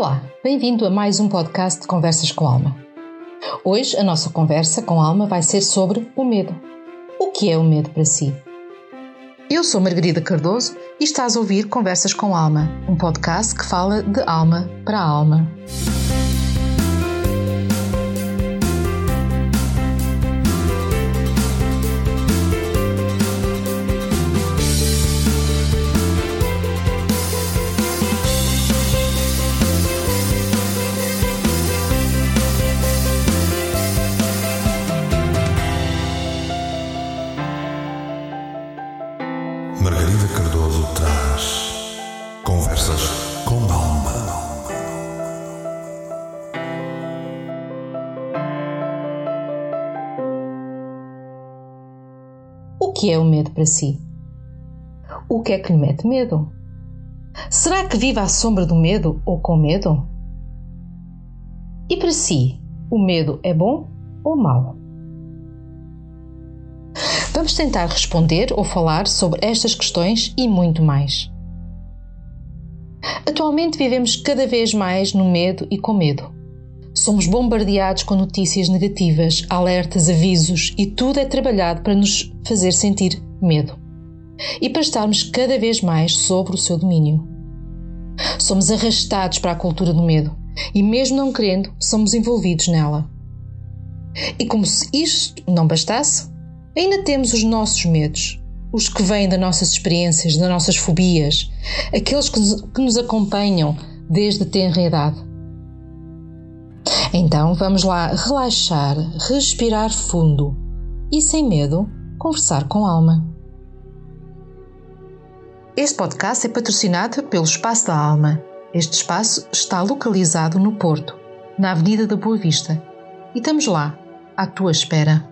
Olá, bem-vindo a mais um podcast de Conversas com Alma. Hoje a nossa conversa com Alma vai ser sobre o medo. O que é o medo para si? Eu sou Margarida Cardoso e estás a ouvir Conversas com Alma, um podcast que fala de alma para alma. Que é o medo para si? O que é que lhe mete medo? Será que vive à sombra do medo ou com medo? E para si, o medo é bom ou mau? Vamos tentar responder ou falar sobre estas questões e muito mais. Atualmente vivemos cada vez mais no medo e com medo. Somos bombardeados com notícias negativas, alertas, avisos e tudo é trabalhado para nos fazer sentir medo e para estarmos cada vez mais sobre o seu domínio. Somos arrastados para a cultura do medo e, mesmo não querendo, somos envolvidos nela. E como se isto não bastasse, ainda temos os nossos medos, os que vêm das nossas experiências, das nossas fobias, aqueles que nos acompanham desde a tenra idade. Então vamos lá relaxar, respirar fundo e, sem medo, conversar com alma. Este podcast é patrocinado pelo Espaço da Alma. Este espaço está localizado no Porto, na Avenida da Boa Vista, e estamos lá, à tua espera.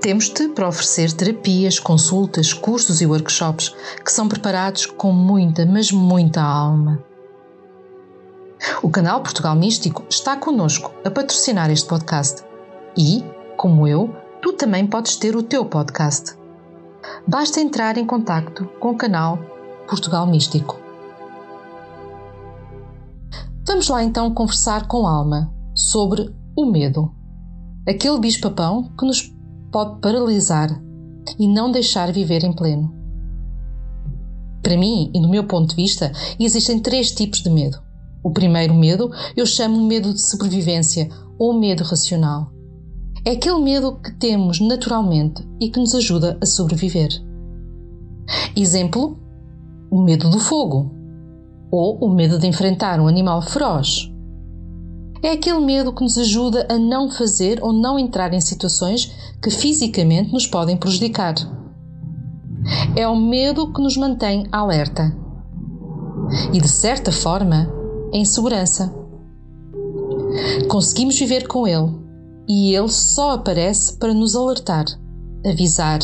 Temos-te para oferecer terapias, consultas, cursos e workshops que são preparados com muita, mas muita alma. O canal Portugal Místico está connosco a patrocinar este podcast e, como eu, tu também podes ter o teu podcast. Basta entrar em contato com o canal Portugal Místico. Vamos lá então conversar com Alma sobre o medo. Aquele bicho-papão que nos pode paralisar e não deixar viver em pleno. Para mim, e do meu ponto de vista, existem três tipos de medo. O primeiro medo eu chamo medo de sobrevivência ou medo racional. É aquele medo que temos naturalmente e que nos ajuda a sobreviver. Exemplo: o medo do fogo ou o medo de enfrentar um animal feroz é aquele medo que nos ajuda a não fazer ou não entrar em situações que fisicamente nos podem prejudicar. É o medo que nos mantém alerta e, de certa forma, em segurança. Conseguimos viver com ele e ele só aparece para nos alertar, avisar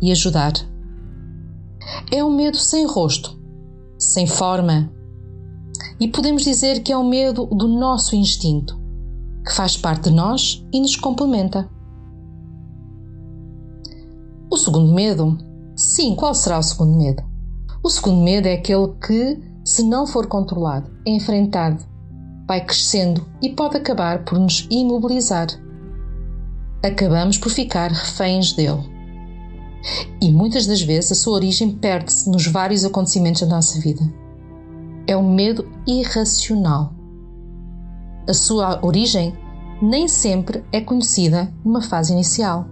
e ajudar. É um medo sem rosto, sem forma, e podemos dizer que é o medo do nosso instinto, que faz parte de nós e nos complementa. O segundo medo? Sim, qual será o segundo medo? O segundo medo é aquele que, se não for controlado, é enfrentado, vai crescendo e pode acabar por nos imobilizar. Acabamos por ficar reféns dele. E muitas das vezes a sua origem perde-se nos vários acontecimentos da nossa vida é o medo irracional. A sua origem nem sempre é conhecida numa fase inicial.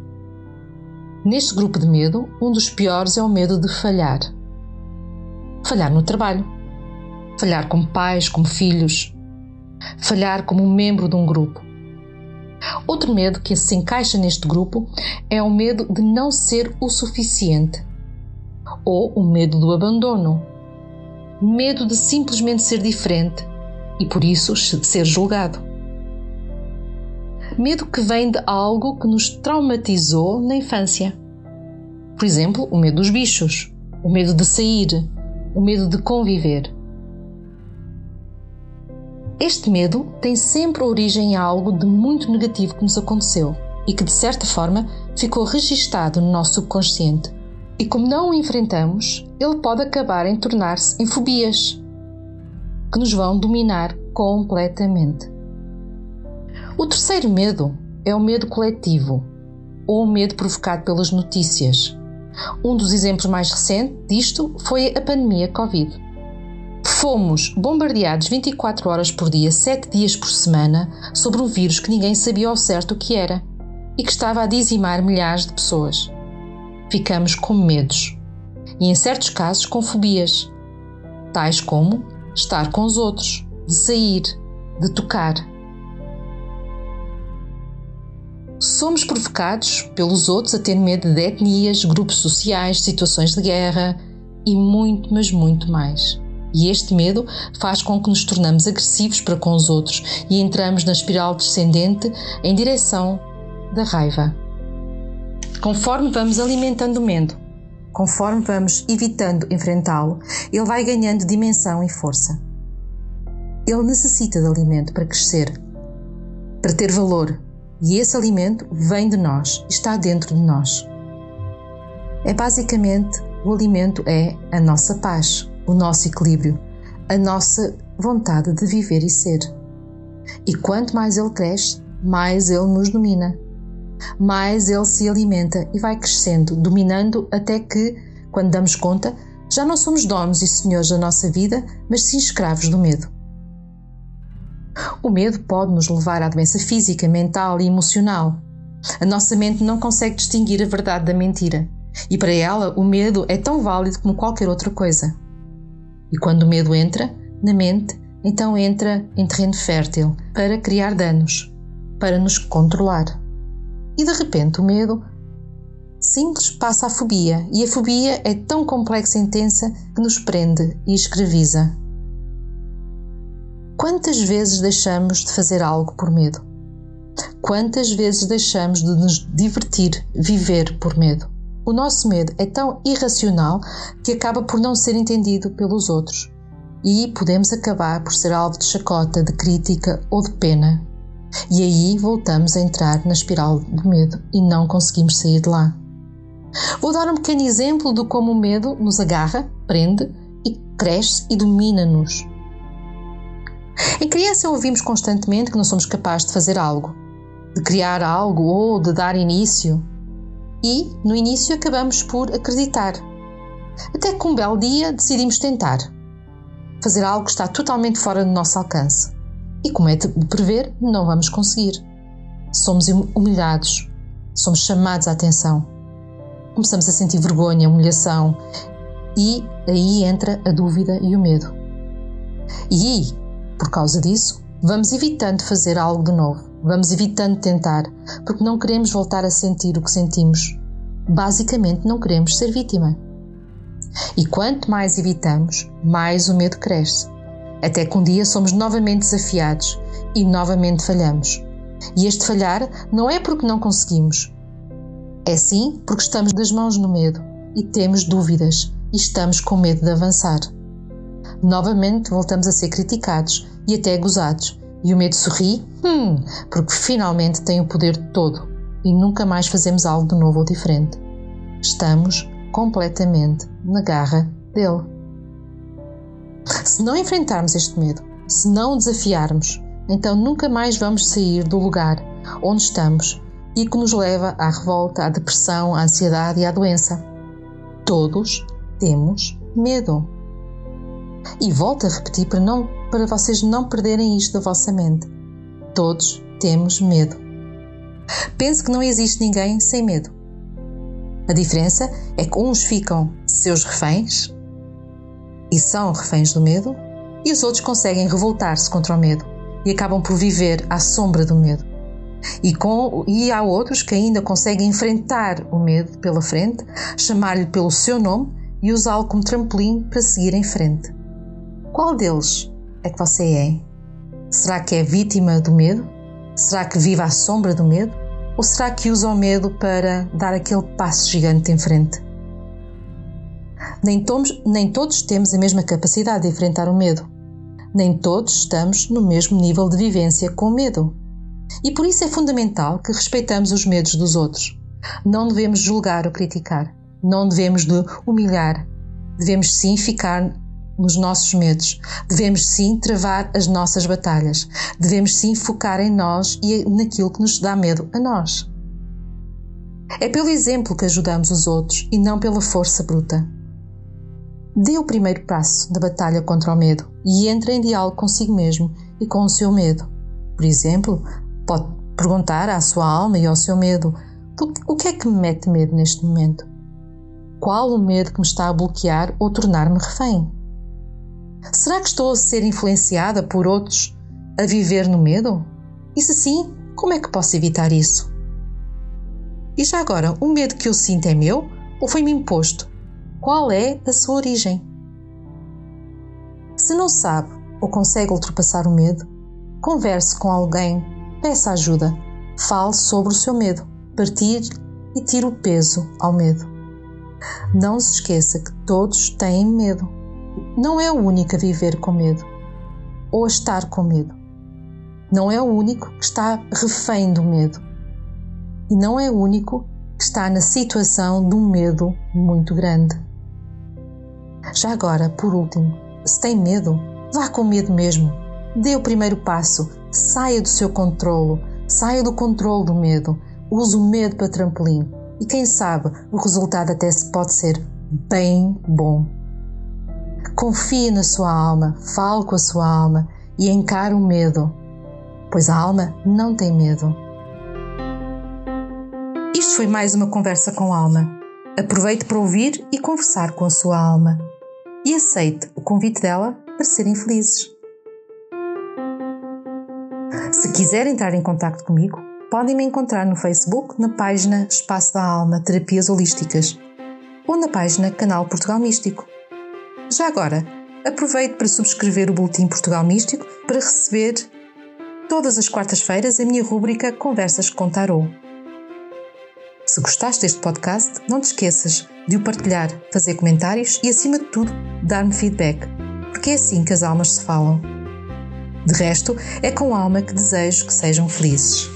Neste grupo de medo, um dos piores é o medo de falhar. Falhar no trabalho, falhar como pais, como filhos, falhar como membro de um grupo. Outro medo que se encaixa neste grupo é o medo de não ser o suficiente ou o medo do abandono, medo de simplesmente ser diferente e por isso ser julgado. Medo que vem de algo que nos traumatizou na infância. Por exemplo, o medo dos bichos, o medo de sair, o medo de conviver. Este medo tem sempre origem em algo de muito negativo que nos aconteceu e que, de certa forma, ficou registado no nosso subconsciente. E como não o enfrentamos, ele pode acabar em tornar-se em fobias. que nos vão dominar completamente. O terceiro medo é o medo coletivo, ou o medo provocado pelas notícias. Um dos exemplos mais recentes disto foi a pandemia Covid. Fomos bombardeados 24 horas por dia, 7 dias por semana, sobre um vírus que ninguém sabia ao certo o que era e que estava a dizimar milhares de pessoas. Ficamos com medos e, em certos casos, com fobias, tais como estar com os outros, de sair, de tocar. Somos provocados pelos outros a ter medo de etnias, grupos sociais, situações de guerra e muito, mas muito mais. E este medo faz com que nos tornamos agressivos para com os outros e entramos na espiral descendente em direção da raiva. Conforme vamos alimentando o medo, conforme vamos evitando enfrentá-lo, ele vai ganhando dimensão e força. Ele necessita de alimento para crescer, para ter valor, e esse alimento vem de nós, está dentro de nós. É basicamente o alimento é a nossa paz, o nosso equilíbrio, a nossa vontade de viver e ser. E quanto mais ele cresce, mais ele nos domina, mais ele se alimenta e vai crescendo, dominando até que, quando damos conta, já não somos donos e senhores da nossa vida, mas sim escravos do medo. O medo pode nos levar à doença física, mental e emocional. A nossa mente não consegue distinguir a verdade da mentira, e para ela o medo é tão válido como qualquer outra coisa. E quando o medo entra na mente, então entra em terreno fértil para criar danos, para nos controlar. E de repente o medo simples passa à fobia, e a fobia é tão complexa e intensa que nos prende e escraviza. Quantas vezes deixamos de fazer algo por medo? Quantas vezes deixamos de nos divertir, viver por medo? O nosso medo é tão irracional que acaba por não ser entendido pelos outros. E podemos acabar por ser alvo de chacota, de crítica ou de pena. E aí voltamos a entrar na espiral do medo e não conseguimos sair de lá. Vou dar um pequeno exemplo de como o medo nos agarra, prende e cresce e domina-nos. Em criança ouvimos constantemente que não somos capazes de fazer algo, de criar algo ou de dar início. E, no início, acabamos por acreditar. Até que um belo dia decidimos tentar. Fazer algo que está totalmente fora do nosso alcance. E, como é de prever, não vamos conseguir. Somos humilhados, somos chamados à atenção. Começamos a sentir vergonha, humilhação, e aí entra a dúvida e o medo. E por causa disso, vamos evitando fazer algo de novo, vamos evitando tentar, porque não queremos voltar a sentir o que sentimos. Basicamente, não queremos ser vítima. E quanto mais evitamos, mais o medo cresce. Até que um dia somos novamente desafiados e novamente falhamos. E este falhar não é porque não conseguimos, é sim porque estamos das mãos no medo e temos dúvidas e estamos com medo de avançar. Novamente voltamos a ser criticados e até gozados. E o medo sorri, hum, porque finalmente tem o poder todo e nunca mais fazemos algo de novo ou diferente. Estamos completamente na garra dele. Se não enfrentarmos este medo, se não o desafiarmos, então nunca mais vamos sair do lugar onde estamos e que nos leva à revolta, à depressão, à ansiedade e à doença. Todos temos medo. E volto a repetir para, não, para vocês não perderem isto da vossa mente. Todos temos medo. Penso que não existe ninguém sem medo. A diferença é que uns ficam seus reféns e são reféns do medo, e os outros conseguem revoltar-se contra o medo e acabam por viver à sombra do medo. E, com, e há outros que ainda conseguem enfrentar o medo pela frente, chamar-lhe pelo seu nome e usá-lo como trampolim para seguir em frente. Qual deles é que você é? Será que é vítima do medo? Será que vive à sombra do medo? Ou será que usa o medo para dar aquele passo gigante em frente? Nem, tomos, nem todos temos a mesma capacidade de enfrentar o medo. Nem todos estamos no mesmo nível de vivência com o medo. E por isso é fundamental que respeitamos os medos dos outros. Não devemos julgar ou criticar. Não devemos de humilhar. Devemos sim ficar nos nossos medos. Devemos sim travar as nossas batalhas. Devemos sim focar em nós e naquilo que nos dá medo a nós. É pelo exemplo que ajudamos os outros e não pela força bruta. Dê o primeiro passo da batalha contra o medo e entre em diálogo consigo mesmo e com o seu medo. Por exemplo, pode perguntar à sua alma e ao seu medo: o que é que me mete medo neste momento? Qual o medo que me está a bloquear ou tornar-me refém? Será que estou a ser influenciada por outros a viver no medo? E se sim, como é que posso evitar isso? E já agora, o medo que eu sinto é meu ou foi-me imposto? Qual é a sua origem? Se não sabe ou consegue ultrapassar o medo, converse com alguém, peça ajuda, fale sobre o seu medo, partilhe e tire o peso ao medo. Não se esqueça que todos têm medo. Não é o único a viver com medo ou a estar com medo. Não é o único que está refém do medo. E não é o único que está na situação de um medo muito grande. Já agora, por último, se tem medo, vá com medo mesmo. Dê o primeiro passo, saia do seu controlo, saia do controle do medo, use o medo para trampolim e quem sabe o resultado até se pode ser bem bom. Confie na sua alma, fale com a sua alma e encare o medo, pois a alma não tem medo. Isto foi mais uma conversa com a alma. Aproveite para ouvir e conversar com a sua alma e aceite o convite dela para serem felizes. Se quiser entrar em contato comigo, podem me encontrar no Facebook na página Espaço da Alma Terapias Holísticas ou na página Canal Portugal Místico. Já agora, aproveite para subscrever o Boletim Portugal Místico para receber todas as quartas-feiras a minha rúbrica Conversas com Tarot. Se gostaste deste podcast, não te esqueças de o partilhar, fazer comentários e, acima de tudo, dar-me feedback, porque é assim que as almas se falam. De resto, é com alma que desejo que sejam felizes.